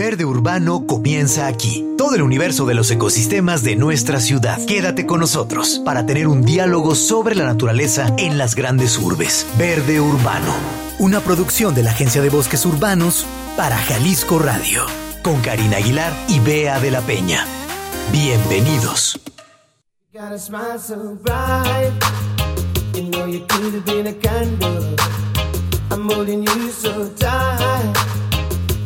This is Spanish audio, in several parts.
Verde Urbano comienza aquí. Todo el universo de los ecosistemas de nuestra ciudad. Quédate con nosotros para tener un diálogo sobre la naturaleza en las grandes urbes. Verde Urbano. Una producción de la Agencia de Bosques Urbanos para Jalisco Radio. Con Karina Aguilar y Bea de la Peña. Bienvenidos.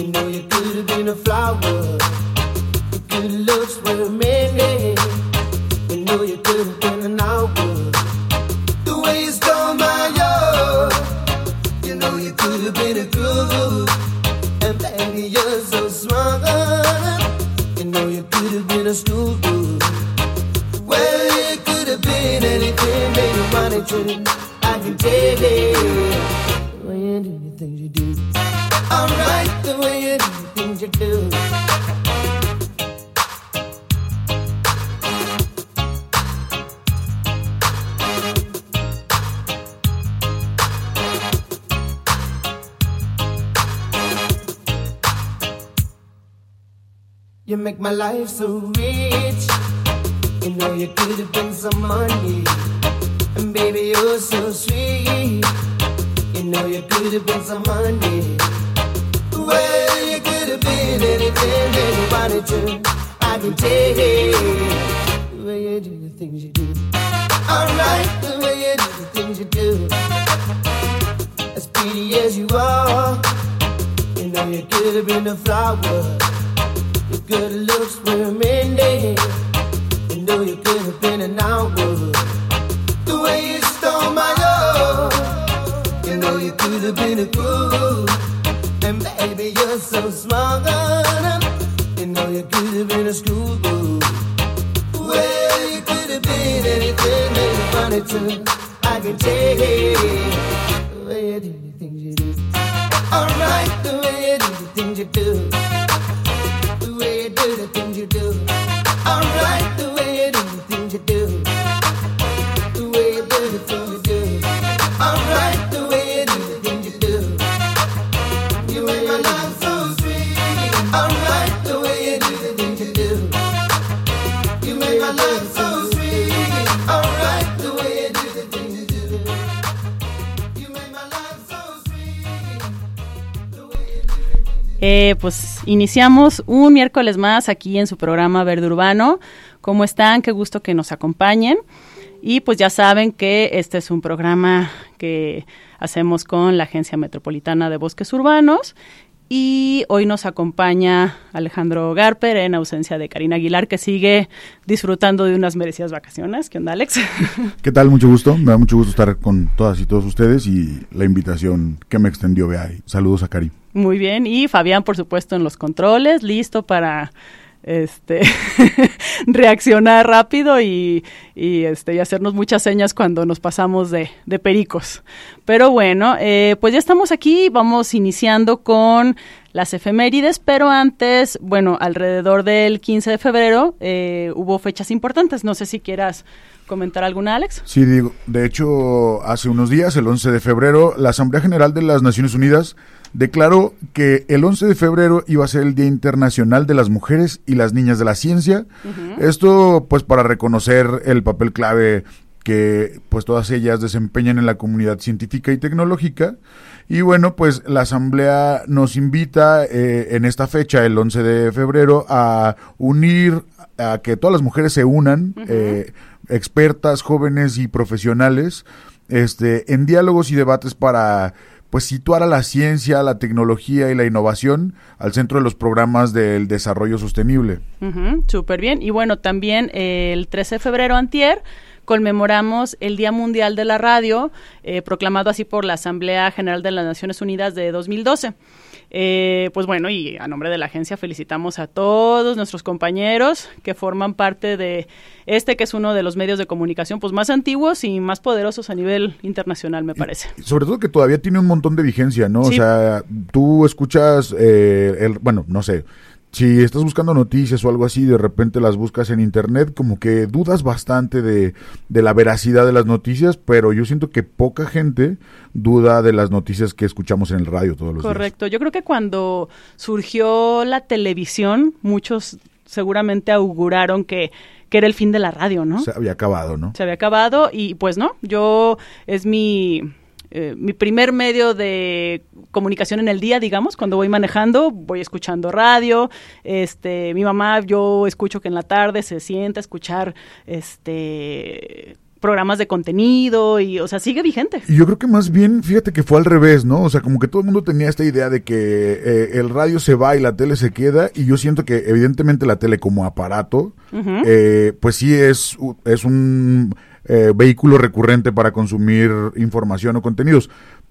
You know you could have been a flower. Your good looks were many. You know you could have been an hour. The way you stole my heart. You know you could have been a groove. And baby, you're so smart. You know you could have been a stool. Well, you could have been anything you wanted to. I can tell you. When you do the things you do. Way things you do. You make my life so rich. You know you could have been some money. And baby, you're so sweet. You know you could have been some money. Have been anything that you wanted to. I can tell the way you do the things you do. Alright, the way you do the things you do. As pretty as you are, you know you could have been a flower. Your good looks were mending. You know you could have been an hour. The way you stole my love, you know you could have been a groove. Baby, you're so smart. Know you a you could have been anything that you wanted to. I the way you do the things you do. Alright, the way you do the things you do. Eh, pues iniciamos un miércoles más aquí en su programa Verde Urbano. ¿Cómo están? Qué gusto que nos acompañen. Y pues ya saben que este es un programa que hacemos con la Agencia Metropolitana de Bosques Urbanos. Y hoy nos acompaña Alejandro Garper en ausencia de Karina Aguilar, que sigue disfrutando de unas merecidas vacaciones. ¿Qué onda, Alex? ¿Qué tal? Mucho gusto. Me da mucho gusto estar con todas y todos ustedes y la invitación que me extendió Bea. Saludos a Cari. Muy bien. Y Fabián, por supuesto, en los controles, listo para este reaccionar rápido y, y, este, y hacernos muchas señas cuando nos pasamos de, de pericos. Pero bueno, eh, pues ya estamos aquí, vamos iniciando con las efemérides, pero antes, bueno, alrededor del 15 de febrero eh, hubo fechas importantes. No sé si quieras comentar alguna, Alex. Sí, digo, de hecho, hace unos días, el 11 de febrero, la Asamblea General de las Naciones Unidas declaró que el 11 de febrero iba a ser el Día Internacional de las Mujeres y las Niñas de la Ciencia. Uh -huh. Esto, pues, para reconocer el papel clave que pues todas ellas desempeñan en la comunidad científica y tecnológica. Y bueno, pues la Asamblea nos invita eh, en esta fecha, el 11 de febrero, a unir, a que todas las mujeres se unan, uh -huh. eh, expertas, jóvenes y profesionales, este, en diálogos y debates para pues situar a la ciencia, la tecnología y la innovación al centro de los programas del desarrollo sostenible. Uh Súper bien. Y bueno, también eh, el 13 de febrero antier conmemoramos el Día Mundial de la Radio, eh, proclamado así por la Asamblea General de las Naciones Unidas de 2012. Eh, pues bueno, y a nombre de la agencia felicitamos a todos nuestros compañeros que forman parte de este que es uno de los medios de comunicación pues más antiguos y más poderosos a nivel internacional, me parece. Y sobre todo que todavía tiene un montón de vigencia, ¿no? O sea, tú escuchas, eh, el, bueno, no sé, si estás buscando noticias o algo así, de repente las buscas en internet, como que dudas bastante de, de, la veracidad de las noticias, pero yo siento que poca gente duda de las noticias que escuchamos en el radio todos los Correcto. días. Correcto, yo creo que cuando surgió la televisión, muchos seguramente auguraron que que era el fin de la radio, ¿no? Se había acabado, ¿no? Se había acabado y pues no, yo es mi eh, mi primer medio de comunicación en el día, digamos, cuando voy manejando, voy escuchando radio, este, mi mamá, yo escucho que en la tarde se sienta a escuchar, este, programas de contenido y, o sea, sigue vigente. Y yo creo que más bien, fíjate que fue al revés, ¿no? O sea, como que todo el mundo tenía esta idea de que eh, el radio se va y la tele se queda y yo siento que evidentemente la tele como aparato, uh -huh. eh, pues sí es, es un eh, vehículo recurrente para consumir información o contenidos.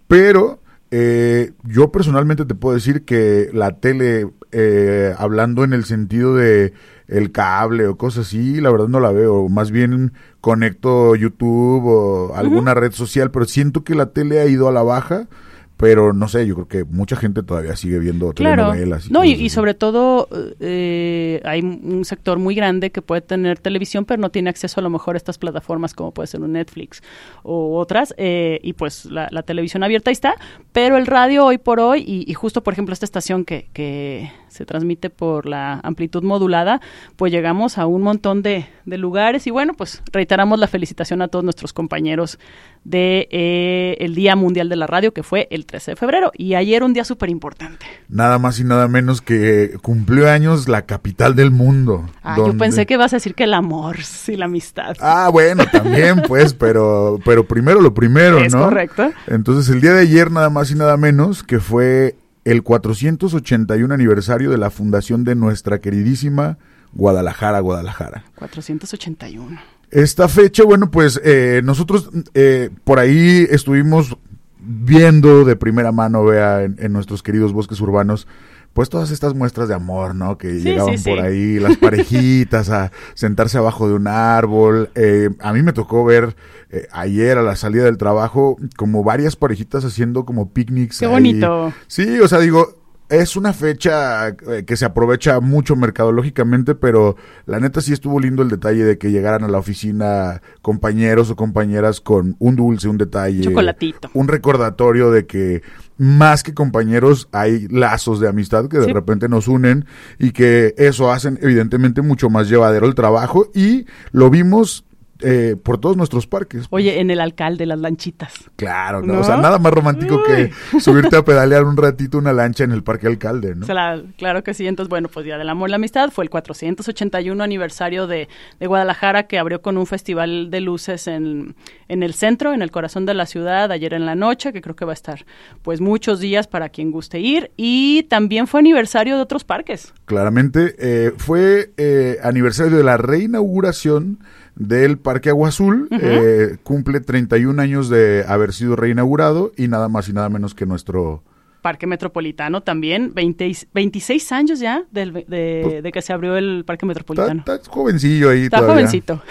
Pero eh, yo personalmente te puedo decir que la tele, eh, hablando en el sentido de el cable o cosas así, la verdad no la veo. Más bien conecto YouTube o alguna uh -huh. red social, pero siento que la tele ha ido a la baja pero no sé, yo creo que mucha gente todavía sigue viendo claro. telenovelas. Y no, y, y, sobre todo eh, hay un sector muy grande que puede tener televisión, pero no tiene acceso a lo mejor a estas plataformas como puede ser un Netflix o otras, eh, y pues la, la, televisión abierta ahí está, pero el radio hoy por hoy, y, y justo por ejemplo esta estación que, que, se transmite por la amplitud modulada, pues llegamos a un montón de, de lugares y bueno, pues reiteramos la felicitación a todos nuestros compañeros de eh, el Día Mundial de la Radio, que fue el 13 de febrero. Y ayer un día súper importante. Nada más y nada menos que cumplió años la capital del mundo. Ah, donde... yo pensé que ibas a decir que el amor y la amistad. Ah, bueno, también pues, pero, pero primero lo primero, es ¿no? correcto. Entonces el día de ayer nada más y nada menos que fue el 481 aniversario de la fundación de nuestra queridísima Guadalajara, Guadalajara. 481. Esta fecha, bueno, pues eh, nosotros eh, por ahí estuvimos viendo de primera mano, vea, en, en, nuestros queridos bosques urbanos, pues todas estas muestras de amor, ¿no? Que sí, llegaban sí, por sí. ahí, las parejitas, a sentarse abajo de un árbol. Eh, a mí me tocó ver eh, ayer a la salida del trabajo como varias parejitas haciendo como picnics. Qué ahí. bonito. Sí, o sea, digo, es una fecha eh, que se aprovecha mucho mercadológicamente, pero la neta sí estuvo lindo el detalle de que llegaran a la oficina compañeros o compañeras con un dulce, un detalle, Chocolatito. un recordatorio de que más que compañeros hay lazos de amistad que de Sí. repente nos unen y que eso hacen evidentemente mucho más llevadero el trabajo y lo vimos eh, por todos nuestros parques. Oye, en el alcalde, las lanchitas. Claro, ¿no? ¿No? O sea, nada más romántico que subirte a pedalear un ratito una lancha en el Parque Alcalde, ¿no? O sea, la- claro que sí. Entonces, bueno, pues Día del Amor y la Amistad fue el 481 aniversario de, de Guadalajara que abrió con un festival de luces en, en el centro, en el corazón de la ciudad, ayer en la noche, que creo que va a estar pues muchos días para quien guste ir. Y también fue aniversario de otros parques. Claramente eh, fue eh, aniversario de la reinauguración del Parque Agua Azul. Ujú. eh, cumple 31 años de haber sido reinaugurado y nada más y nada menos que nuestro... Parque Metropolitano también, 20 y- 26 años ya del- de, Pues- de que se abrió el Parque Metropolitano. está jovencillo ahí Está todavía. jovencito.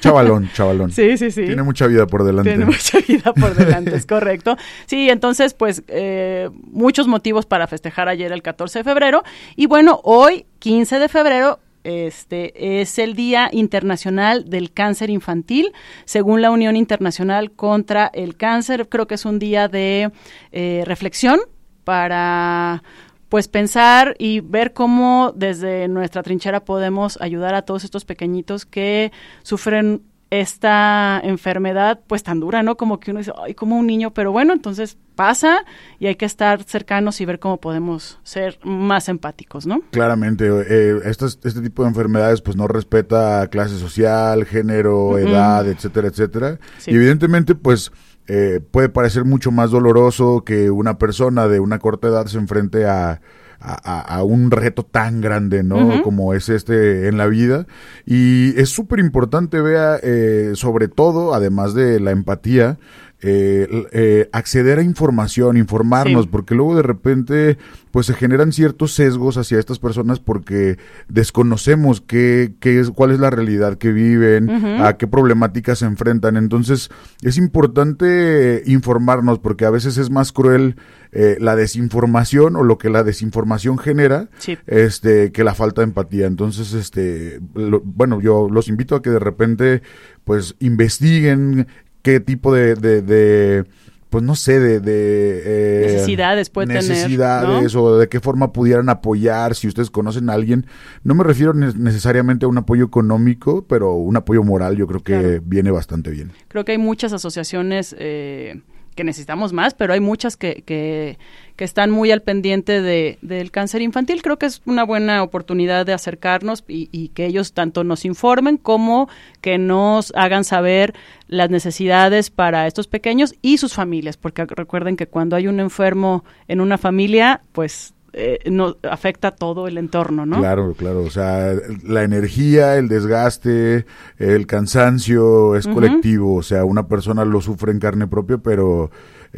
Chavalón, chavalón. Sí, sí, sí. Tiene mucha vida por delante. Tiene mucha vida por delante, es correcto. Sí, entonces, pues, eh, muchos motivos para festejar ayer el 14 de febrero. Y bueno, hoy, 15 de febrero, este es el Día Internacional del Cáncer Infantil, según la Unión Internacional contra el Cáncer. Creo que es un día de eh, reflexión para pues pensar y ver cómo desde nuestra trinchera podemos ayudar a todos estos pequeñitos que sufren esta enfermedad pues tan dura, ¿no? Como que uno dice, ay, como un niño, pero bueno, entonces pasa y hay que estar cercanos y ver cómo podemos ser más empáticos, ¿no? Claramente, eh, este tipo de enfermedades pues no respeta clase social, género, edad, etcétera, etcétera. Sí. Y evidentemente pues eh, puede parecer mucho más doloroso que una persona de una corta edad se enfrente a, a- a- a un reto tan grande, ¿no? Como es este en la vida. Y es súper importante, vea, eh, sobre todo, además de la empatía, eh, eh, acceder a información, informarnos, Sí. porque luego de repente pues se generan ciertos sesgos hacia estas personas porque desconocemos qué, qué es, cuál es la realidad que viven, a qué problemáticas se enfrentan. Entonces es importante informarnos porque a veces es más cruel eh, la desinformación o lo que la desinformación genera Sí. este que la falta de empatía entonces este lo- bueno yo los invito a que de repente pues investiguen qué tipo de, de, de, pues no sé de, de eh, Necesidades puede tener, necesidades o de qué forma pudieran apoyar si ustedes conocen a alguien. No me refiero ne- necesariamente a un apoyo económico pero un apoyo moral yo creo que Claro. viene bastante bien. Creo que hay muchas asociaciones eh, que necesitamos más, pero hay muchas que, que, que están muy al pendiente de, del cáncer infantil. Creo que es una buena oportunidad de acercarnos y, y que ellos tanto nos informen como que nos hagan saber las necesidades para estos pequeños y sus familias, porque recuerden que cuando hay un enfermo en una familia, pues eh, no afecta todo el entorno, ¿no? Claro, claro. O sea, la energía, el desgaste, el cansancio es colectivo. O sea, una persona lo sufre en carne propia, pero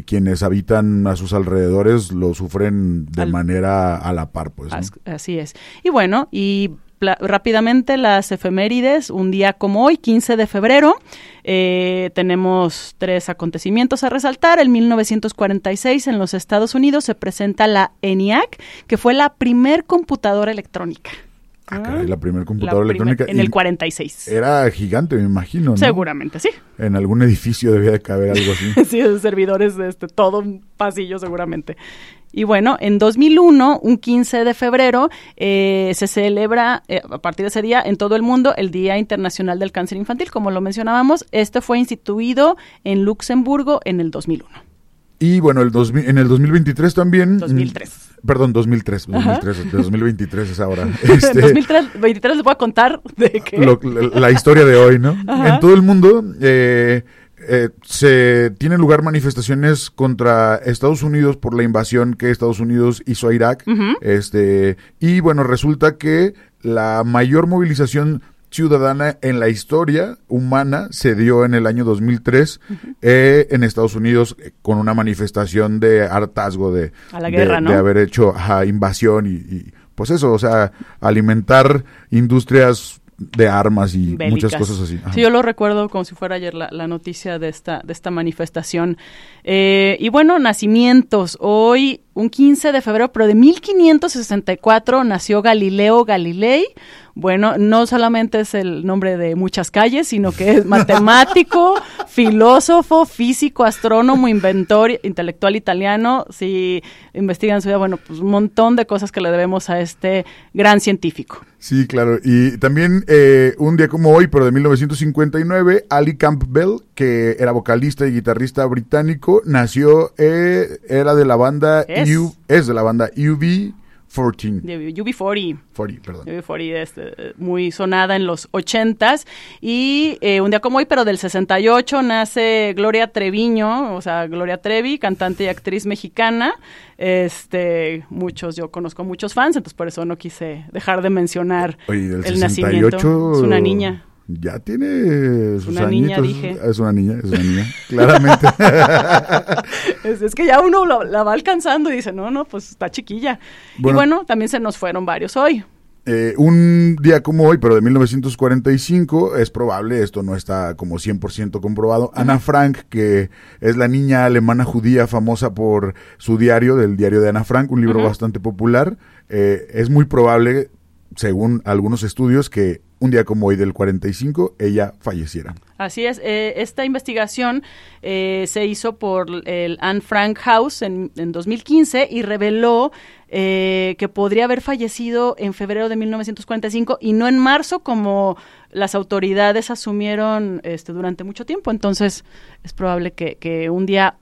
quienes habitan a sus alrededores lo sufren de Al- manera a la par, pues. Así es. Y bueno, y rápidamente las efemérides, un día como hoy, 15 de febrero, eh, tenemos tres acontecimientos a resaltar. En 1946 en los Estados Unidos se presenta la ENIAC, que fue la primer computadora electrónica. Ah, caray, la primera La computadora primer- electrónica. En el 46. Era gigante, me imagino, ¿no? Seguramente, sí. En algún edificio debía de caber algo así. sí, de servidores, este, todo un pasillo seguramente. Y bueno, en 2001, un 15 de febrero, eh, se celebra eh, a partir de ese día en todo el mundo el Día Internacional del Cáncer Infantil. Como lo mencionábamos, este fue instituido en Luxemburgo en el 2001. Y bueno, el 2000 en el 2023 también. 2003. Perdón, 2003. Ajá. 2003 de 2023 es ahora. en Este, 2003 23 les voy a contar de que... lo- la, la historia de hoy, ¿no? Ajá. En todo el mundo eh, eh, se tienen lugar manifestaciones contra Estados Unidos por la invasión que Estados Unidos hizo a Irak. Este y bueno resulta que la mayor movilización ciudadana en la historia humana se dio en el año 2003 eh, en Estados Unidos eh, con una manifestación de hartazgo de, A la de- guerra, ¿no? de haber hecho ajá, invasión y, y, pues eso, o sea, alimentar industrias de armas y bélicas. muchas cosas así. Ajá. Sí, yo lo recuerdo como si fuera ayer la, la noticia de esta, de esta manifestación. Eh, y bueno, nacimientos. Hoy, un 15 de febrero, pero de 1564, nació Galileo Galilei. Bueno, no solamente es el nombre de muchas calles, sino que es matemático, filósofo, físico, astrónomo, inventor, intelectual italiano. Si investigan su vida, bueno, pues un montón de cosas que le debemos a este gran científico. Sí, claro. Y también eh, un día como hoy, pero de 1959, Ali Campbell, que era vocalista y guitarrista británico, nació, eh, era de la banda. U, es de la banda UB14. De UB40. 40, perdón. UB40 este, muy sonada en los ochentas y eh, un día como hoy, pero del 68 nace Gloria Treviño, o sea, Gloria Trevi, cantante y actriz mexicana. Este, muchos, yo conozco muchos fans, entonces por eso no quise dejar de mencionar Oye, el 68 nacimiento. Es una niña. Ya tiene sus Una niña, dije. Es una niña, es una niña, claramente. Es, es que ya uno lo- la va alcanzando y dice, no, no, pues está chiquilla. Bueno. y bueno, también se nos fueron varios hoy. Eh, un día como hoy, pero de 1945, es probable, esto no está como 100% comprobado, Ana Frank, que es la niña alemana judía famosa por su diario, del diario de Ana Frank, un libro bastante popular, eh, es muy probable, según algunos estudios, que un día como hoy del 45, ella falleciera. Así es, eh, esta investigación eh, se hizo por el Anne Frank House en, en 2015 y reveló eh, que podría haber fallecido en febrero de 1945 y no en marzo como las autoridades asumieron este, durante mucho tiempo. Entonces es probable que, que un día,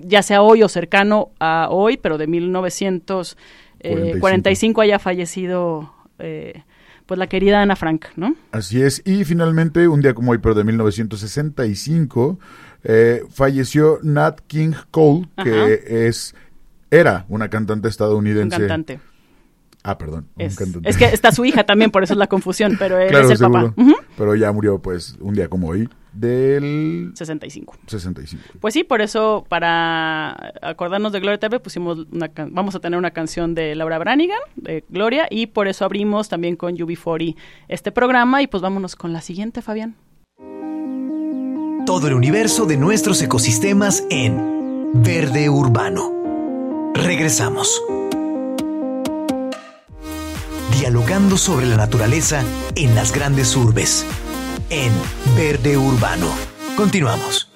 ya sea hoy o cercano a hoy, pero de 1945 haya fallecido eh, pues la querida Ana Frank, ¿no? Así es, y finalmente, un día como hoy, pero de 1965, eh, falleció Nat King Cole, Ajá. que es era una cantante Un estadounidense. cantante. Ah, perdón, un Es, cantante. es que está su hija también, por eso es la confusión, pero él claro, es el seguro. papá. Pero ya murió, pues, un día como hoy. Del 65. 65. Pues sí, por eso para acordarnos de Gloria TV pusimos una can- vamos a tener una canción de Laura Branigan, de Gloria, y por eso abrimos también con UB40 este programa y pues vámonos con la siguiente, Fabián. Todo el universo de nuestros ecosistemas en Verde Urbano. Regresamos. Dialogando sobre la naturaleza en las grandes urbes. En Verde Urbano. Continuamos.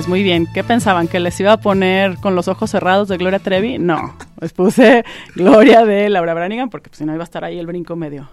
Pues muy bien, ¿qué pensaban? ¿Que les iba a poner con los ojos cerrados de Gloria Trevi? No, les puse Gloria de Laura Branigan porque pues, si no iba a estar ahí el brinco medio,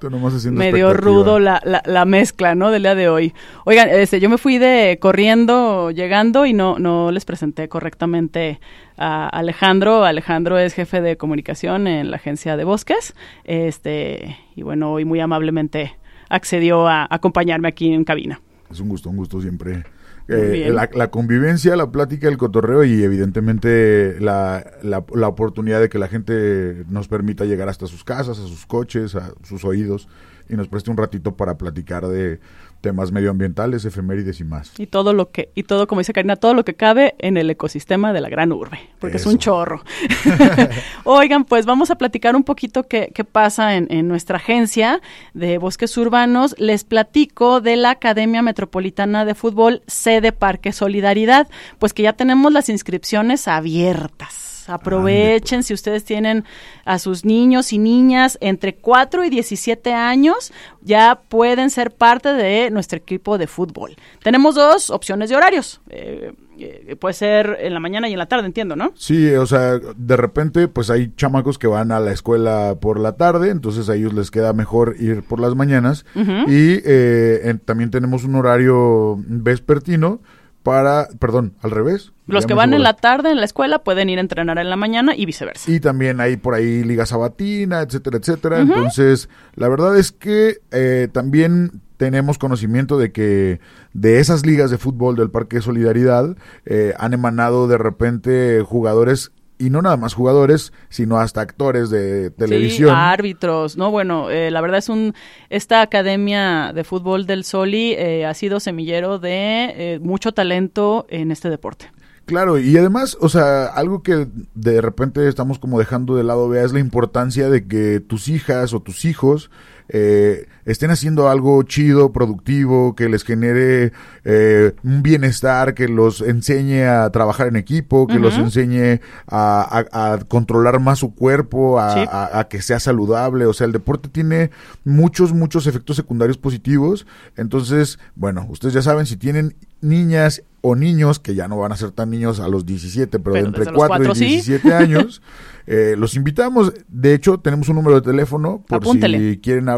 medio rudo la, la, la mezcla, ¿no? Del día de hoy. Oigan, este, yo me fui de corriendo, llegando y no, no les presenté correctamente a Alejandro. Alejandro es jefe de comunicación en la agencia de bosques. Este, y bueno, hoy muy amablemente accedió a acompañarme aquí en cabina. Es un gusto, un gusto siempre. Eh, la, la convivencia, la plática, el cotorreo y evidentemente la, la, la oportunidad de que la gente nos permita llegar hasta sus casas, a sus coches, a sus oídos y nos preste un ratito para platicar de temas medioambientales, efemérides y más. Y todo lo que, y todo, como dice Karina, todo lo que cabe en el ecosistema de la gran urbe, porque es un chorro. Oigan, pues vamos a platicar un poquito qué, qué pasa en, en nuestra agencia de bosques urbanos. Les platico de la Academia Metropolitana de Fútbol, sede Parque Solidaridad, pues que ya tenemos las inscripciones abiertas. Aprovechen si ustedes tienen a sus niños y niñas entre 4 y 17 años, ya pueden ser parte de nuestro equipo de fútbol. Tenemos dos opciones de horarios. Eh, eh, puede ser en la mañana y en la tarde, entiendo, ¿no? Sí, o sea, de repente pues hay chamacos que van a la escuela por la tarde, entonces a ellos les queda mejor ir por las mañanas. Y eh, en- también tenemos un horario vespertino para, perdón, al revés. Los que van en la tarde en la escuela pueden ir a entrenar en la mañana y viceversa. Y también hay por ahí liga sabatina, etcétera, etcétera. Entonces, la verdad es que eh, también tenemos conocimiento de que de esas ligas de fútbol del Parque Solidaridad eh, han emanado de repente jugadores, y no nada más jugadores, sino hasta actores de televisión. Sí, árbitros, no, bueno, eh, la verdad es un esta academia de fútbol del Soli eh, ha sido semillero de eh, mucho talento en este deporte. Claro, y además, o sea, algo que de repente estamos como dejando de lado, vea, es la importancia de que tus hijas o tus hijos eh, estén haciendo algo chido, productivo, que les genere eh, un bienestar, que los enseñe a trabajar en equipo, que los enseñe a, a- a controlar más su cuerpo, a, Sí. a- a que sea saludable. O sea, el deporte tiene muchos, muchos efectos secundarios positivos. Entonces, bueno, ustedes ya saben, si tienen niñas o niños, que ya no van a ser tan niños a los 17, pero, Pero de entre desde los 4 cuatro, y sí. 17 años, eh, los invitamos. De hecho, tenemos un número de teléfono por Apúntele. si quieren hablar.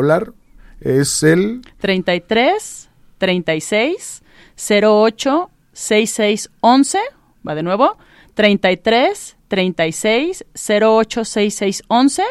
Es el 33 36 08 66 11, va de nuevo, 33 36 08 66 11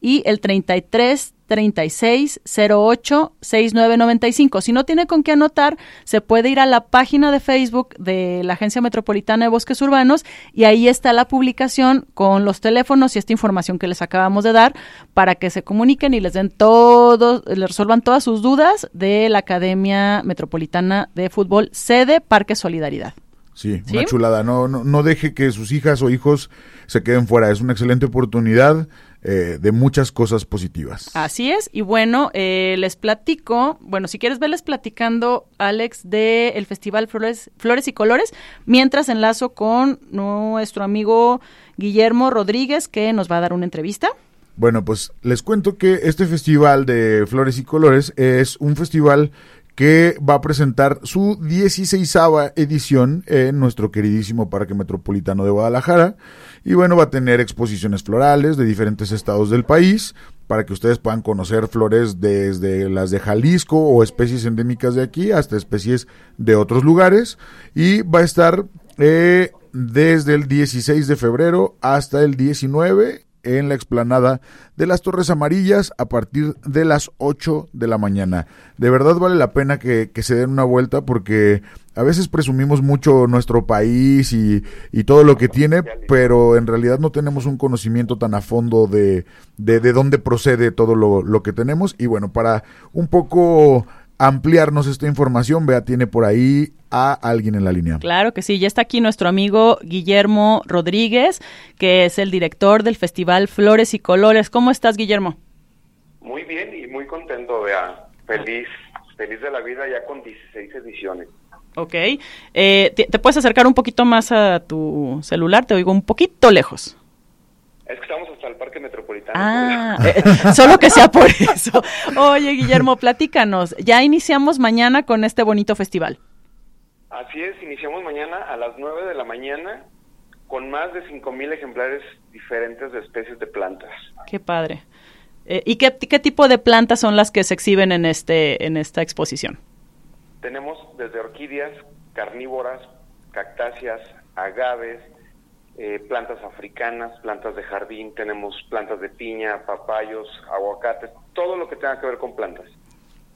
y el 33 36 08 69 95. Si no tiene con qué anotar, se puede ir a la página de Facebook de la Agencia Metropolitana de Bosques Urbanos y ahí está la publicación con los teléfonos y esta información que les acabamos de dar para que se comuniquen y les den todos, les resuelvan todas sus dudas de la Academia Metropolitana de Fútbol, sede Parque Solidaridad. Sí, ¿Sí? una chulada. No, no, no deje que sus hijas o hijos se queden fuera. Es una excelente oportunidad eh, de muchas cosas positivas. Así es, y bueno, eh, les platico, bueno, si quieres verles platicando, Alex, del Festival Flores, Flores y Colores, mientras enlazo con nuestro amigo Guillermo Rodríguez, que nos va a dar una entrevista. Bueno, pues les cuento que este festival de Flores y Colores es un festival que va a presentar su 16 edición en nuestro queridísimo Parque Metropolitano de Guadalajara. Y bueno, va a tener exposiciones florales de diferentes estados del país para que ustedes puedan conocer flores desde las de Jalisco o especies endémicas de aquí hasta especies de otros lugares. Y va a estar eh, desde el 16 de febrero hasta el 19 en la explanada de las Torres Amarillas a partir de las 8 de la mañana. De verdad vale la pena que, que se den una vuelta porque a veces presumimos mucho nuestro país y, y todo lo que tiene, pero en realidad no tenemos un conocimiento tan a fondo de, de, de dónde procede todo lo, lo que tenemos. Y bueno, para un poco ampliarnos esta información, vea, tiene por ahí a alguien en la línea. Claro que sí, ya está aquí nuestro amigo Guillermo Rodríguez, que es el director del Festival Flores y Colores. ¿Cómo estás, Guillermo? Muy bien y muy contento, vea. Feliz, feliz de la vida ya con 16 ediciones. Ok. Eh, ¿te, te puedes acercar un poquito más a tu celular? Te oigo un poquito lejos. Es que estamos hasta el Parque Metropolitano. Ah, eh, solo que sea por eso. Oye, Guillermo, platícanos. Ya iniciamos mañana con este bonito festival. Así es, iniciamos mañana a las 9 de la mañana con más de 5.000 ejemplares diferentes de especies de plantas. Qué padre. Eh, ¿Y qué, qué, tipo de plantas son las que se exhiben en, este, en esta exposición? Tenemos desde orquídeas, carnívoras, cactáceas, agaves, eh, plantas africanas, plantas de jardín, tenemos plantas de piña, papayos, aguacates, todo lo que tenga que ver con plantas.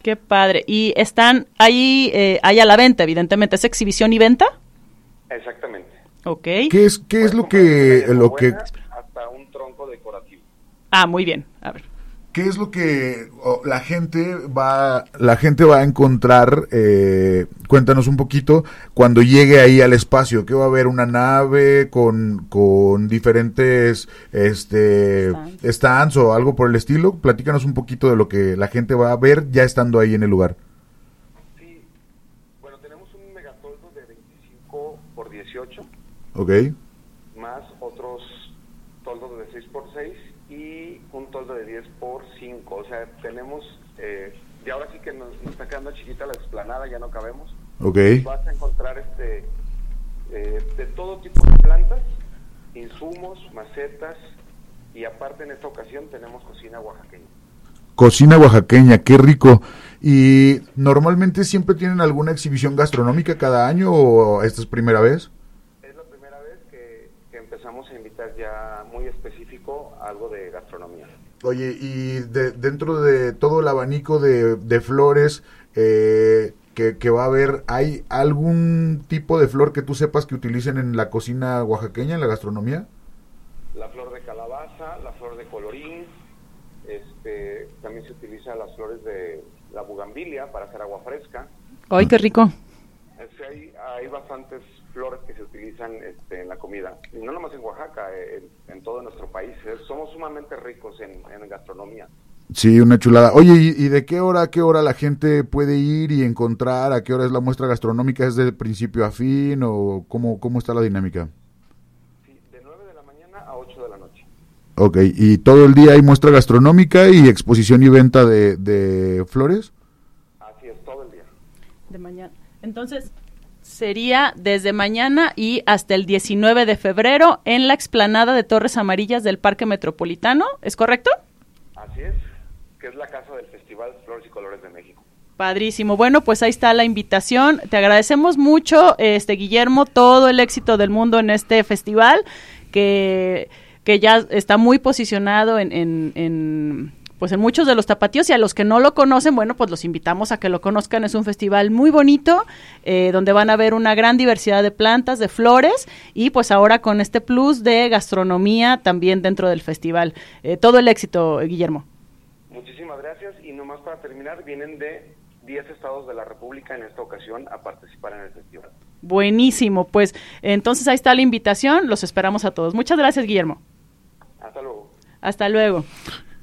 Qué padre. ¿Y están ahí, eh, ahí a la venta, evidentemente? ¿Es exhibición y venta? Exactamente. Ok. ¿Qué es, qué es lo que, lo que... Hasta un tronco decorativo. Ah, muy bien. A ver. ¿Qué es lo que la gente va, la gente va a encontrar? Eh, cuéntanos un poquito cuando llegue ahí al espacio. ¿Qué va a haber? ¿Una nave con, con diferentes este, stands. stands o algo por el estilo? Platícanos un poquito de lo que la gente va a ver ya estando ahí en el lugar. Sí, bueno, tenemos un megatoldo de 25 por 18. Ok. Más otros toldos de 6 por 6 y un toldo de 10 por 5. O sea, tenemos, eh, y ahora sí que nos, nos, está quedando chiquita la explanada, ya no cabemos. Ok. Vas a encontrar este eh, de todo tipo de plantas, insumos, macetas y aparte en esta ocasión tenemos cocina oaxaqueña. Cocina oaxaqueña, qué rico. ¿Y normalmente siempre tienen alguna exhibición gastronómica cada año o esta es primera vez? Es la primera vez que, que empezamos a invitar ya muy específico algo de gastronomía. Oye, y de, dentro de todo el abanico de, de flores eh, que, que, va a haber, ¿hay algún tipo de flor que tú sepas que utilicen en la cocina oaxaqueña, en la gastronomía? La flor de calabaza, la flor de colorín, este, también se utilizan las flores de la bugambilia para hacer agua fresca. ¡Ay, qué rico! Es, hay, hay bastantes flores que se utilizan este, en la comida. Y no nomás en Oaxaca, en, en todo nuestro país. Somos sumamente ricos en, en gastronomía. Sí, una chulada. Oye, ¿y, ¿y, de qué hora a qué hora la gente puede ir y encontrar? ¿A qué hora es la muestra gastronómica? ¿Es de principio a fin o cómo, cómo está la dinámica? Sí, de 9 de la mañana a 8 de la noche. Ok, ¿y todo el día hay muestra gastronómica y exposición y venta de, de flores? Así es, todo el día. De mañana. Entonces, sería desde mañana y hasta el 19 de febrero en la explanada de Torres Amarillas del Parque Metropolitano, ¿es correcto? Así es, que es la casa del Festival Flores y Colores de México. Padrísimo. Bueno, pues ahí está la invitación. Te agradecemos mucho, este Guillermo, todo el éxito del mundo en este festival que, que ya está muy posicionado en, en, en pues en muchos de los tapatíos y a los que no lo conocen, bueno, pues los invitamos a que lo conozcan. Es un festival muy bonito, eh, donde van a ver una gran diversidad de plantas, de flores y pues ahora con este plus de gastronomía también dentro del festival. Eh, todo el éxito, Guillermo. Muchísimas gracias y nomás para terminar, vienen de 10 estados de la República en esta ocasión a participar en el festival. Buenísimo, pues entonces ahí está la invitación, los esperamos a todos. Muchas gracias, Guillermo. Hasta luego. Hasta luego.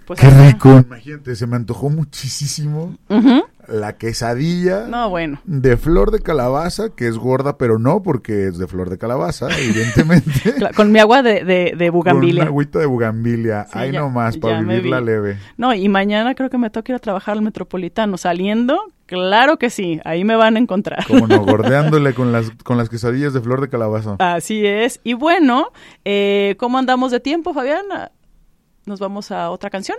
Pues Qué rico. Imagínate, se me antojó muchísimo uh -huh. la quesadilla no, bueno. de flor de calabaza, que es gorda, pero no porque es de flor de calabaza, evidentemente. Con mi agua de, de, de bugambilia. Con una agüita de bugambilia. Sí, Ahí ya, nomás, para vivirla vi. leve. No, y mañana creo que me toca ir a trabajar al metropolitano. Saliendo, claro que sí, ahí me van a encontrar. Como no, gordeándole con las, con las quesadillas de flor de calabaza. Así es. Y bueno, eh, ¿cómo andamos de tiempo, Fabiana? Nos vamos a otra canción.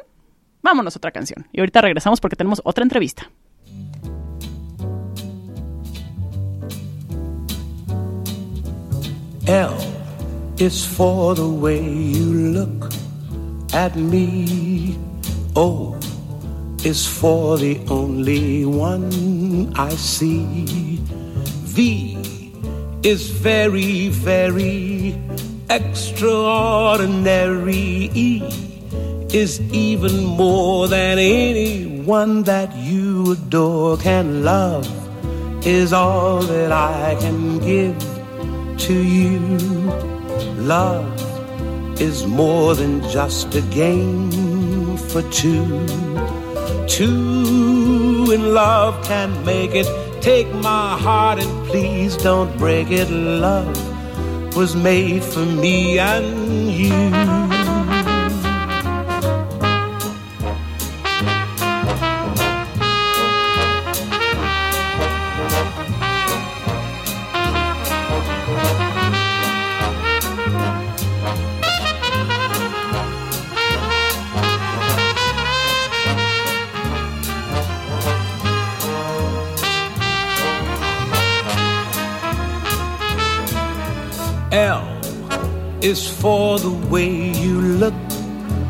Vámonos a otra canción. Y ahorita regresamos porque tenemos otra entrevista. L is for the way you look at me. O is for the only one I see. V is very, very extraordinary. E is even more than anyone that you adore can love is all that I can give to you. Love is more than just a game for two. Two in love can make it. Take my heart and please don't break it. Love was made for me and you. Way you look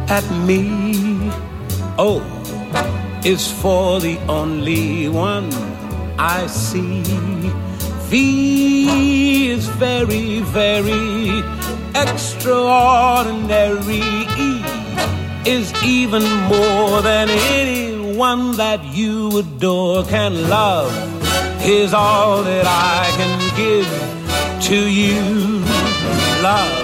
at me. O is for the only one I see. V is very, very extraordinary. E is even more than anyone that you adore can love. Is all that I can give to you. Love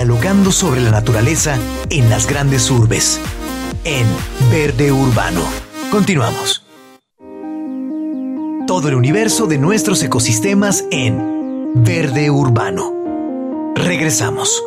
Dialogando sobre la naturaleza en las grandes urbes. En Verde Urbano. Continuamos. Todo el universo de nuestros ecosistemas en Verde Urbano. Regresamos.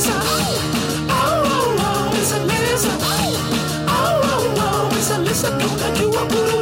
Oh, oh, oh, it's a miserable. Oh, oh, oh, Listen, don't let you up.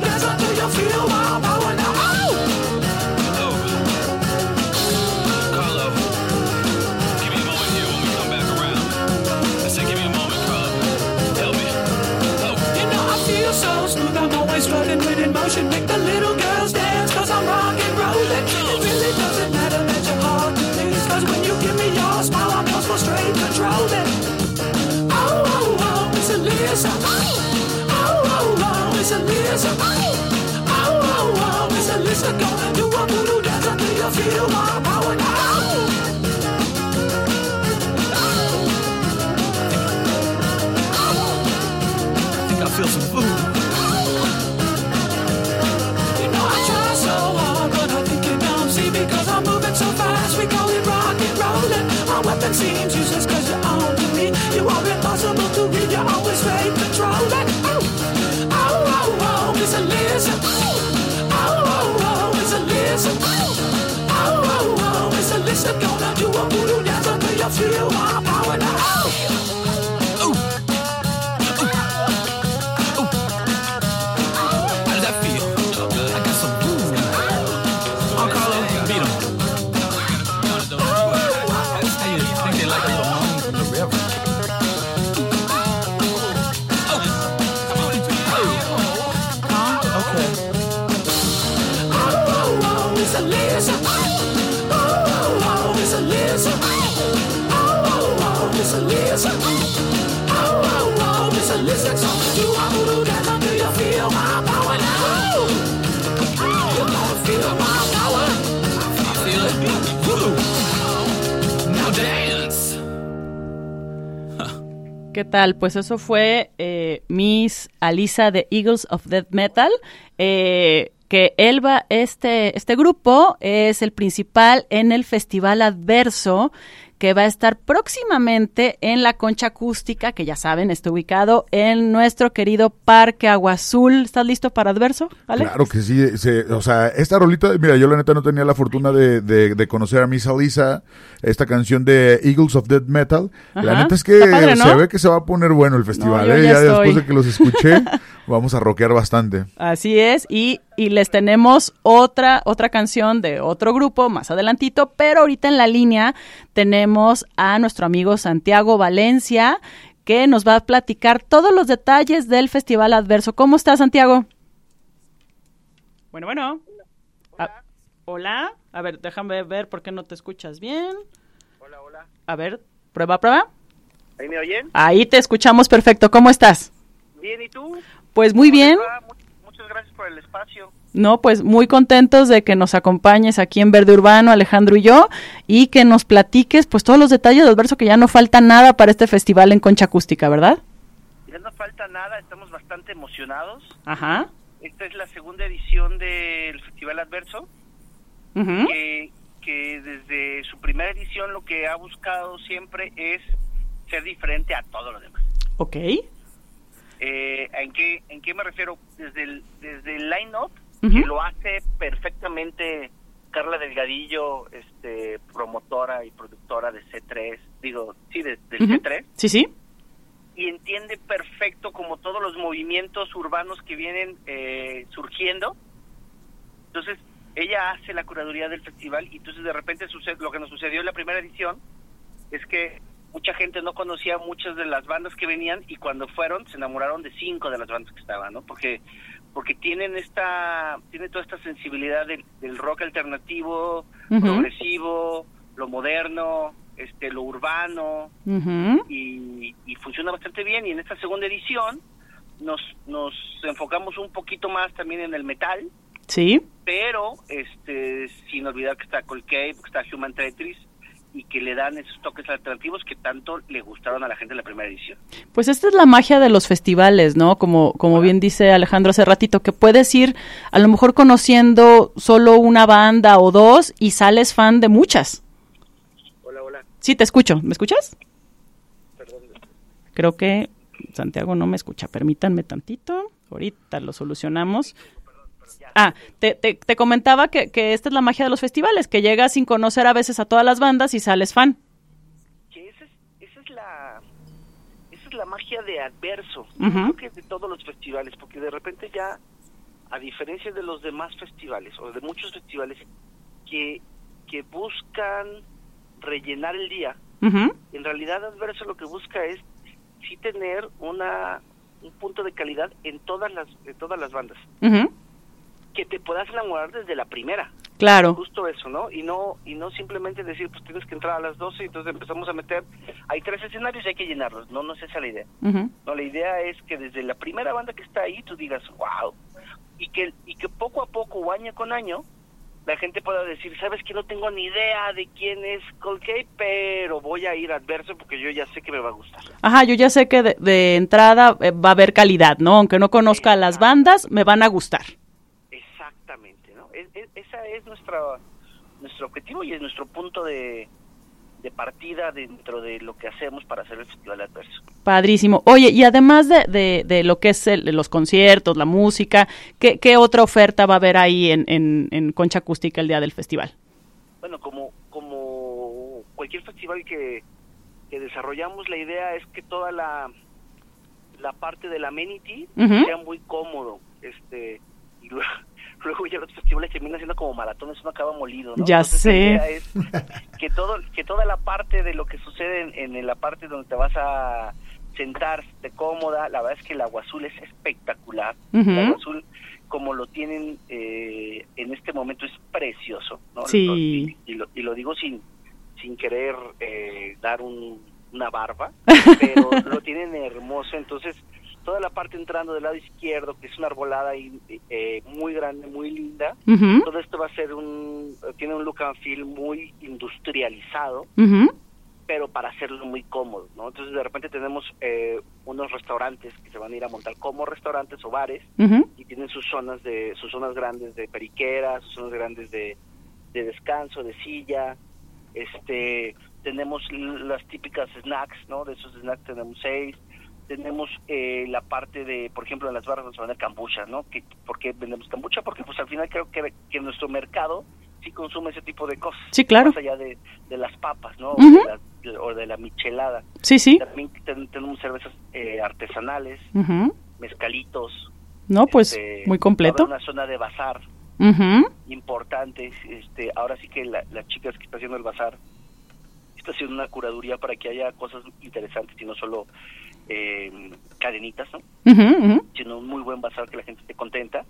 Weapon seems useless cause you're on to me. You are impossible to read, you're always straight controlling. Oh, oh, oh, oh, it's a lizard. Oh, oh, oh, it's a lizard. Oh, oh, oh, it's a lizard. Gonna do a voodoo dance until you feel my power ¿Qué tal? Pues eso fue eh, Miss Alisa de Eagles of Death Metal. eh, que Elba, este, este grupo es el principal en el Festival Adverso que va a estar próximamente en la Concha Acústica, que ya saben, está ubicado en nuestro querido Parque Agua Azul. ¿Estás listo para Adverso? ¿Vale? Claro que sí, se- o sea, esta rolita, mira, yo la neta no tenía la fortuna de, de- de conocer a Miss Alisa, esta canción de Eagles of Death Metal. La neta es que padre, ¿no? se ve que se va a poner bueno el festival, yo ¿eh? ya ya después de que los escuché, vamos a rockear bastante. Así es, y, y les tenemos otra, otra canción de otro grupo más adelantito, pero ahorita en la línea tenemos a nuestro amigo Santiago Valencia, que nos va a platicar todos los detalles del Festival Adverso. ¿Cómo estás, Santiago? Bueno, bueno. Ah, Hola. A ver, déjame ver por qué no te escuchas bien. Hola, hola. A ver, prueba, prueba. ¿Ahí me oyen? Ahí te escuchamos perfecto. ¿Cómo estás? Bien, ¿y tú? Pues muy ¿Cómo les bien. Muchas gracias por el espacio. No, pues muy contentos de que nos acompañes aquí en Verde Urbano, Alejandro y yo, y que nos platiques pues todos los detalles del verso que ya no falta nada para este festival en Concha Acústica, ¿verdad? Ya no falta nada, estamos bastante emocionados. Ajá. Esta es la segunda edición del Festival Adverso, que, que desde su primera edición lo que ha buscado siempre es ser diferente a todo lo demás. Ok. Eh, ¿en, qué, ¿En qué me refiero? Desde el, desde el line-up, Que lo hace perfectamente Carla Delgadillo, este, promotora y productora de C3, digo, sí, de, del Ujú. C3, Sí, sí. y entiende perfecto como todos los movimientos urbanos que vienen eh, surgiendo. Entonces, ella hace la curaduría del festival y entonces de repente sucede lo que nos sucedió en la primera edición es que mucha gente no conocía muchas de las bandas que venían y cuando fueron se enamoraron de cinco de las bandas que estaban, ¿no? Porque porque tienen esta tiene toda esta sensibilidad del, del rock alternativo, progresivo, lo moderno, este lo urbano, Ujú. y, y funciona bastante bien y en esta segunda edición nos nos enfocamos un poquito más también en el metal Sí. pero este sin olvidar que está Cold Cave, que está Human Tetris y que le dan esos toques alternativos que tanto le gustaron a la gente en la primera edición. Pues esta es la magia de los festivales, ¿no? Como, como bien dice Alejandro hace ratito, que puedes ir a lo mejor conociendo solo una banda o dos y sales fan de muchas. Hola, hola. Sí, te escucho. ¿Me escuchas? Perdón. Creo que Santiago no me escucha. Permítanme tantito. Ahorita lo solucionamos. Ah, te, te, te comentaba que, que esta es la magia de los festivales, que llegas sin conocer a veces a todas las bandas y sales fan. Que esa es, esa es la esa es la magia de adverso, Ujú. creo que de todos los festivales, porque de repente ya a diferencia de los demás festivales o de muchos festivales que que buscan rellenar el día, Ujú. en realidad Adverso lo que busca es sí tener una un punto de calidad en todas las en todas las bandas Ujú. Que te puedas enamorar desde la primera Claro. justo eso no y no y no simplemente decir pues tienes que entrar a las 12 y entonces empezamos a meter hay tres escenarios y hay que llenarlos no no es esa la idea no la idea es que desde la primera banda que está ahí tú digas wow y que y que poco a poco o año con año la gente pueda decir, sabes que no tengo ni idea de quién es Cold Cave, pero voy a ir adverso porque yo ya sé que me va a gustar. Ajá, yo ya sé que de, de entrada eh, va a haber calidad, ¿no? Aunque no conozca a las bandas, me van a gustar. Exactamente, ¿no? Es, es- esa es nuestra nuestro objetivo y es nuestro punto de, de partida dentro de lo que hacemos para hacer el Festival Adverso. Padrísimo. Oye, y además de, de, de lo que es el- los conciertos, la música, ¿qué, qué otra oferta va a haber ahí en, en, en Concha Acústica el día del festival? Bueno, como, como cualquier festival que, que desarrollamos, la idea es que toda la, la parte del amenity Ujú. sea muy cómodo. este y luego, luego ya los festivales terminan siendo como maratones, uno acaba molido. ¿no? Ya Entonces, sé. Que, todo, que toda la parte de lo que sucede en, en la parte donde te vas a sentar de cómoda, la verdad es que el agua azul es espectacular. El agua azul, como lo tienen eh, en este momento, es precioso. ¿no? Sí. y lo, y lo digo sin sin querer eh, dar un- una barba, pero lo tienen hermoso. Entonces, toda la parte entrando del lado izquierdo, que es una arbolada ahí, eh, muy grande, muy linda, todo esto va a ser un, tiene un look and feel muy industrializado, pero para hacerlo muy cómodo, ¿no? Entonces, de repente tenemos eh, unos restaurantes que se van a ir a montar como restaurantes o bares, y tienen sus zonas de sus zonas grandes de periquera, sus zonas grandes de, de descanso, de silla. Este, tenemos las típicas snacks, ¿no? De esos snacks tenemos seis. Tenemos eh, la parte de, por ejemplo, en las barras nos venden kombucha, ¿no? Que, ¿Por qué vendemos kombucha? Porque pues al final creo que, que nuestro mercado sí consume ese tipo de cosas. Sí, claro. Más allá de, de las papas, ¿no? O, de la, de- o de la michelada. Sí, sí. También ten- tenemos cervezas eh, artesanales, mezcalitos, No, pues este, muy completo. una zona de bazar Ujú. importante. Este, ahora sí que la- las chicas que está haciendo el bazar está haciendo una curaduría para que haya cosas interesantes y no solo eh, cadenitas, ¿no? Ujú. sino un muy buen bazar que la gente esté contenta.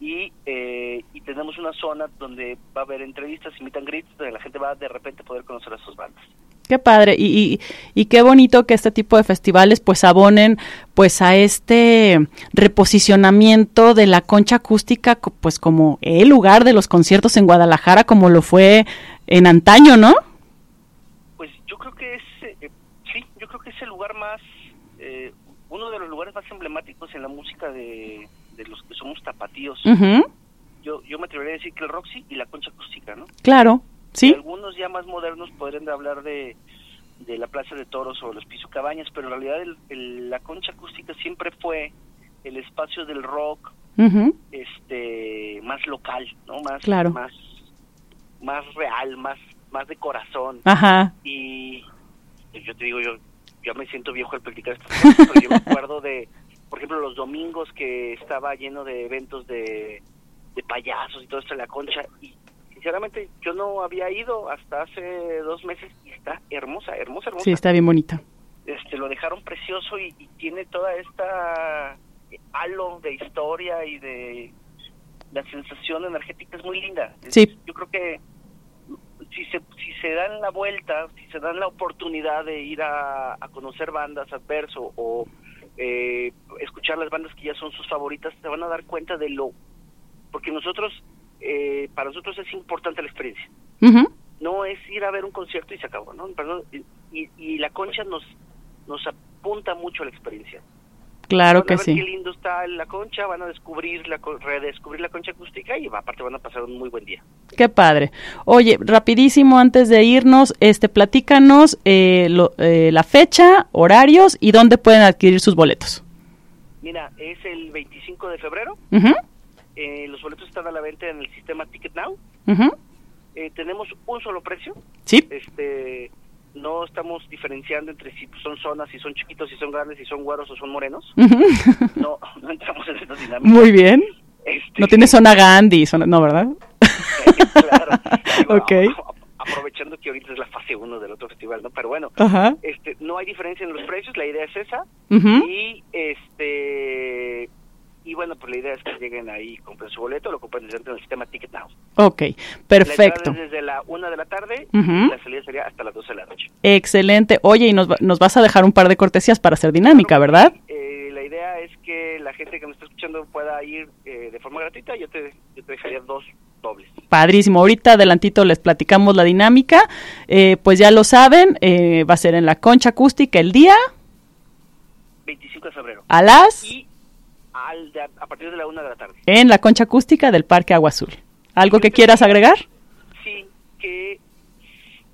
Y, eh, y tenemos una zona donde va a haber entrevistas y meet and greets, donde la gente va de repente a poder conocer a sus bandas. Qué padre y, y, y, qué bonito que este tipo de festivales pues abonen pues a este reposicionamiento de la concha acústica pues como el lugar de los conciertos en Guadalajara como lo fue en antaño, ¿no? Pues yo creo que es, eh, sí, yo creo que es el lugar más, eh, uno de los lugares más emblemáticos en la música de, de los que somos tapatíos. Uh -huh. yo, yo me atrevería a decir que el Roxy y la concha acústica, ¿no? Claro. Sí. Algunos ya más modernos podrían hablar de, de la Plaza de Toros o los Piso Cabañas, pero en realidad el, el, la concha acústica siempre fue el espacio del rock uh -huh. este más local, ¿no? Más claro. más más real, más más de corazón. Ajá. Y yo te digo, yo yo me siento viejo al practicar estas cosas, pero yo me acuerdo de, por ejemplo, los domingos que estaba lleno de eventos de, de payasos y todo esto en la concha y sinceramente yo no había ido hasta hace dos meses y está hermosa, hermosa, hermosa. Sí, está bien bonita. Este, lo dejaron precioso y, y tiene toda esta halo de historia y de la sensación energética es muy linda. Sí. Yo creo que si se si se dan la vuelta, si se dan la oportunidad de ir a, a conocer bandas adverso o eh, escuchar las bandas que ya son sus favoritas, se van a dar cuenta de lo porque nosotros eh, para nosotros es importante la experiencia. Uh -huh. No es ir a ver un concierto y se acabó, ¿no? Perdón, y, y la concha nos nos apunta mucho a la experiencia. Claro van que a ver sí. Qué lindo está la concha, van a descubrir la redescubrir la concha acústica y aparte van a pasar un muy buen día. Qué padre. Oye, rapidísimo antes de irnos, este, platícanos eh, lo, eh, la fecha, horarios y dónde pueden adquirir sus boletos. Mira, es el 25 de febrero. Uh -huh. eh, los boletos están a la venta en el sistema Ticket Now. Uh -huh. tenemos un solo precio. Sí. Este, no estamos diferenciando entre si son zonas, si son chiquitos, si son grandes, si son güeros o son morenos. Uh -huh. no, no entramos en estas dinámicas. Muy bien. Este... No tiene zona Gandhi, zona... no, ¿verdad? claro. Digo, ok. aprovechando que ahorita es la fase 1 del otro festival, ¿no? Pero bueno, uh -huh. este, no hay diferencia en los precios, la idea es esa. Uh -huh. Y este y bueno, pues la idea es que lleguen ahí, compren su boleto, lo compren dentro del sistema Ticket Now. Ok, perfecto. La desde la una de la tarde uh -huh. la salida sería hasta las 12 de la noche. Excelente. Oye, y nos, nos vas a dejar un par de cortesías para hacer dinámica, ¿verdad? Eh, la idea es que la gente que me está escuchando pueda ir eh, de forma gratuita. Yo te, yo te dejaría dos dobles. Padrísimo. Ahorita adelantito les platicamos la dinámica. Eh, pues ya lo saben, eh, va a ser en la concha acústica el día. 25 de febrero. A las. Y al de, a partir de la una de la tarde. En la concha acústica del Parque Agua Azul. ¿Algo que quieras agregar? Sí, que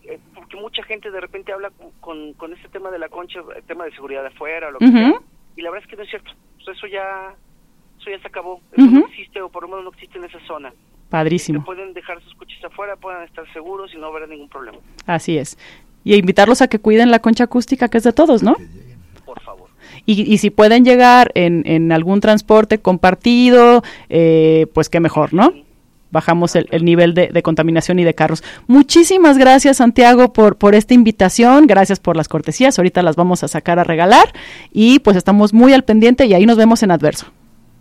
eh, porque mucha gente de repente habla con, con, este tema de la concha, el tema de seguridad de afuera, lo que uh -huh. sea, y la verdad es que no es cierto. Pues eso ya eso ya se acabó. Eso uh -huh. no existe o por lo menos no existe en esa zona. Padrísimo. Que pueden dejar sus coches afuera, puedan estar seguros y no habrá ningún problema. Así es. Y invitarlos a que cuiden la concha acústica que es de todos, ¿no? Y, y, si pueden llegar en, en algún transporte compartido, eh, pues qué mejor, ¿no? Bajamos el, el nivel de, de, contaminación y de carros. Muchísimas gracias, Santiago, por, por esta invitación. Gracias por las cortesías. Ahorita las vamos a sacar a regalar. Y pues estamos muy al pendiente y ahí nos vemos en Adverso.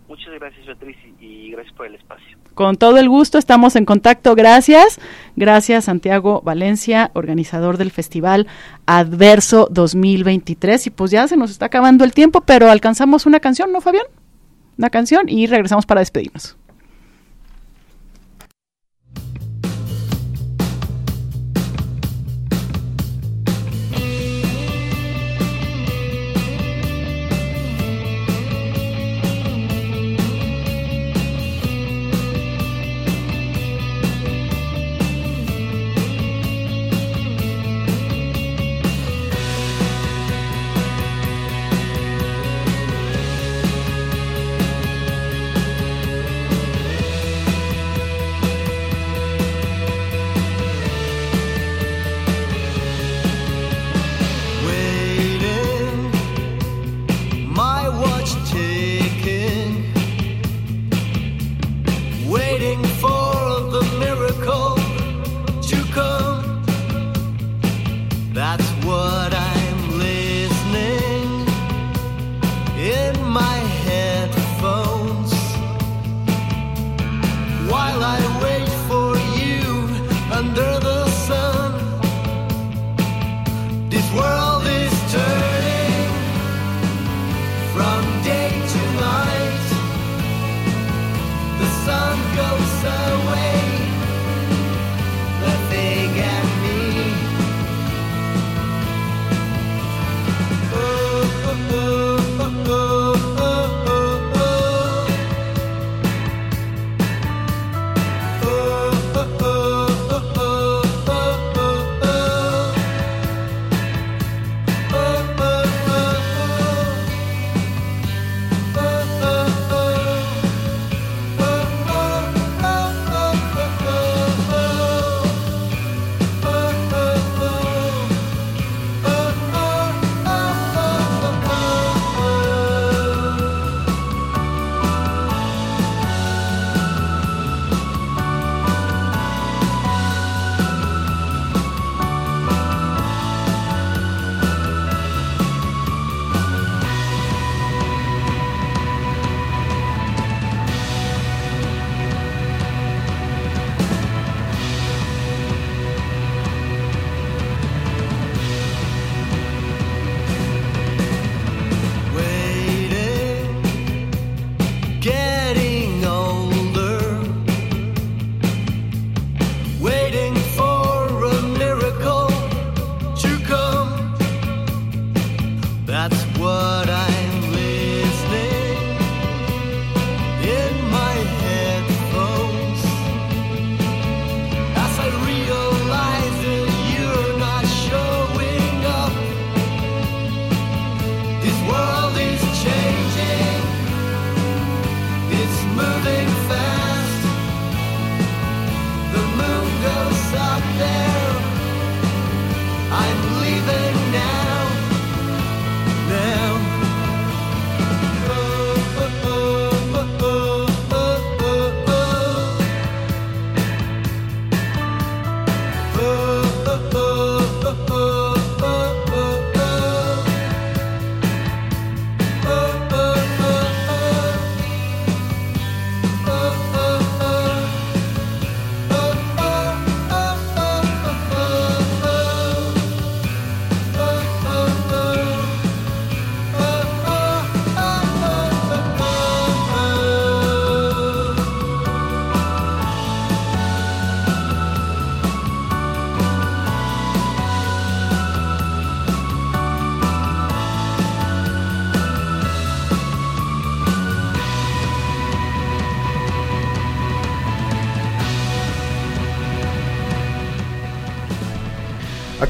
Muchas gracias, Beatriz, y gracias por el espacio. Con todo el gusto, estamos en contacto. Gracias. Gracias, Santiago Valencia, organizador del Festival Adverso 2023. Y pues ya se nos está acabando el tiempo, pero alcanzamos una canción, ¿no, Fabián? Una canción y regresamos para despedirnos.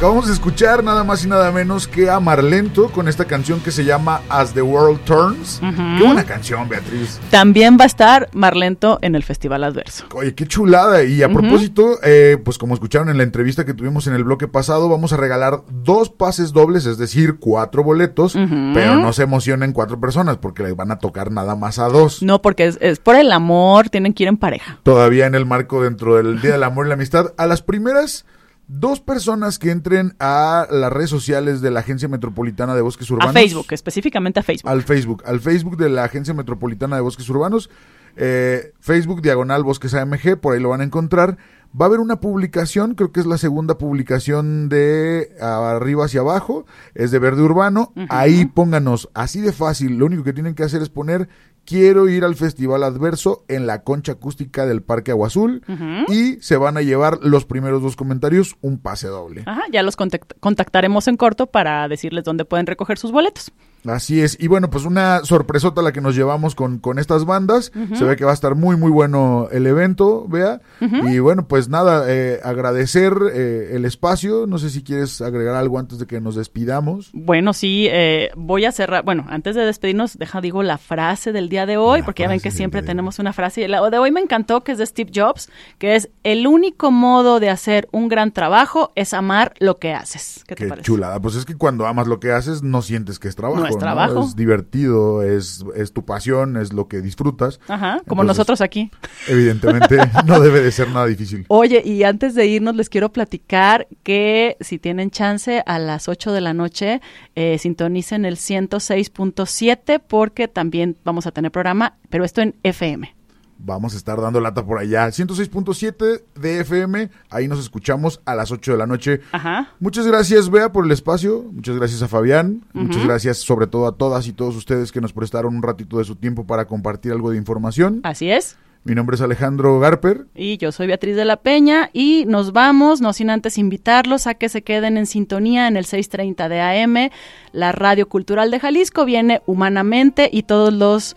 Acabamos de escuchar nada más y nada menos que a Marlento con esta canción que se llama As the World Turns. Qué buena canción, Beatriz. También va a estar Marlento en el Festival Adverso. Oye, qué chulada. Y a propósito, eh, pues como escucharon en la entrevista que tuvimos en el bloque pasado, vamos a regalar dos pases dobles, es decir, cuatro boletos, pero no se emocionen cuatro personas porque les van a tocar nada más a dos. No, porque es, es por el amor, tienen que ir en pareja. Todavía en el marco dentro del Día del Amor y la Amistad, a las primeras dos personas que entren a las redes sociales de la Agencia Metropolitana de Bosques Urbanos. A Facebook, específicamente a Facebook. Al Facebook, al Facebook de la Agencia Metropolitana de Bosques Urbanos, eh, Facebook Diagonal Bosques AMG, por ahí lo van a encontrar. Va a haber una publicación, creo que es la segunda publicación de arriba hacia abajo, es de Verde Urbano. Ahí pónganos, así de fácil, lo único que tienen que hacer es poner quiero ir al Festival Adverso en la concha acústica del Parque Agua Azul y se van a llevar los primeros dos comentarios un pase doble. Ajá, ya los contact- contactaremos en corto para decirles dónde pueden recoger sus boletos. Así es. Y bueno, pues una sorpresota la que nos llevamos con, con estas bandas. Se ve que va a estar muy, muy bueno el evento, vea. Y bueno, pues nada, eh, agradecer eh, el espacio. No sé si quieres agregar algo antes de que nos despidamos. Bueno, sí, eh, voy a cerrar. Bueno, antes de despedirnos, deja, digo, la frase del día de hoy, La porque ya ven que siempre tenemos una frase. La de hoy me encantó, que es de Steve Jobs, que es: el único modo de hacer un gran trabajo es amar lo que haces. ¿Qué te Qué parece? chulada. Pues es que cuando amas lo que haces, no sientes que es trabajo. No es trabajo. Es divertido, es, es tu pasión, es lo que disfrutas. Ajá, como Entonces, nosotros aquí. Evidentemente, no debe de ser nada difícil. Oye, y antes de irnos les quiero platicar que si tienen chance a las 8 de la noche eh, sintonicen el 106.7 porque también vamos a tener programa, pero esto en FM. Vamos a estar dando lata por allá. 106.7 de FM. Ahí nos escuchamos a las 8 de la noche. Ajá. Muchas gracias, Bea, por el espacio. Muchas gracias a Fabián. Muchas gracias, sobre todo, a todas y todos ustedes que nos prestaron un ratito de su tiempo para compartir algo de información. Así es. Mi nombre es Alejandro Garper. Y yo soy Beatriz de la Peña y nos vamos, no sin antes invitarlos a que se queden en sintonía en el 630 de AM. La Radio Cultural de Jalisco viene humanamente y todos los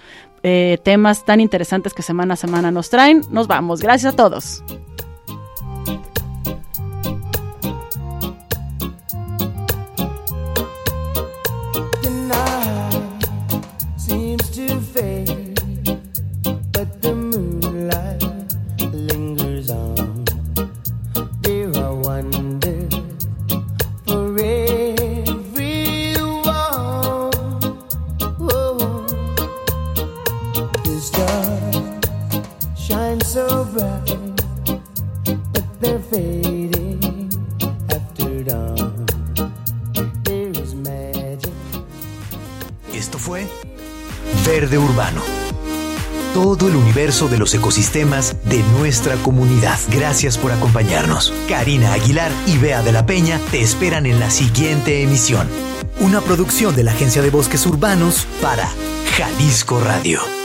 eh, temas tan interesantes que semana a semana nos traen. Nos vamos. Gracias a todos. Verde Urbano. Todo el universo de los ecosistemas de nuestra comunidad. Gracias por acompañarnos. Karina Aguilar y Bea de la Peña te esperan en la siguiente emisión. Una producción de la Agencia de Bosques Urbanos para Jalisco Radio.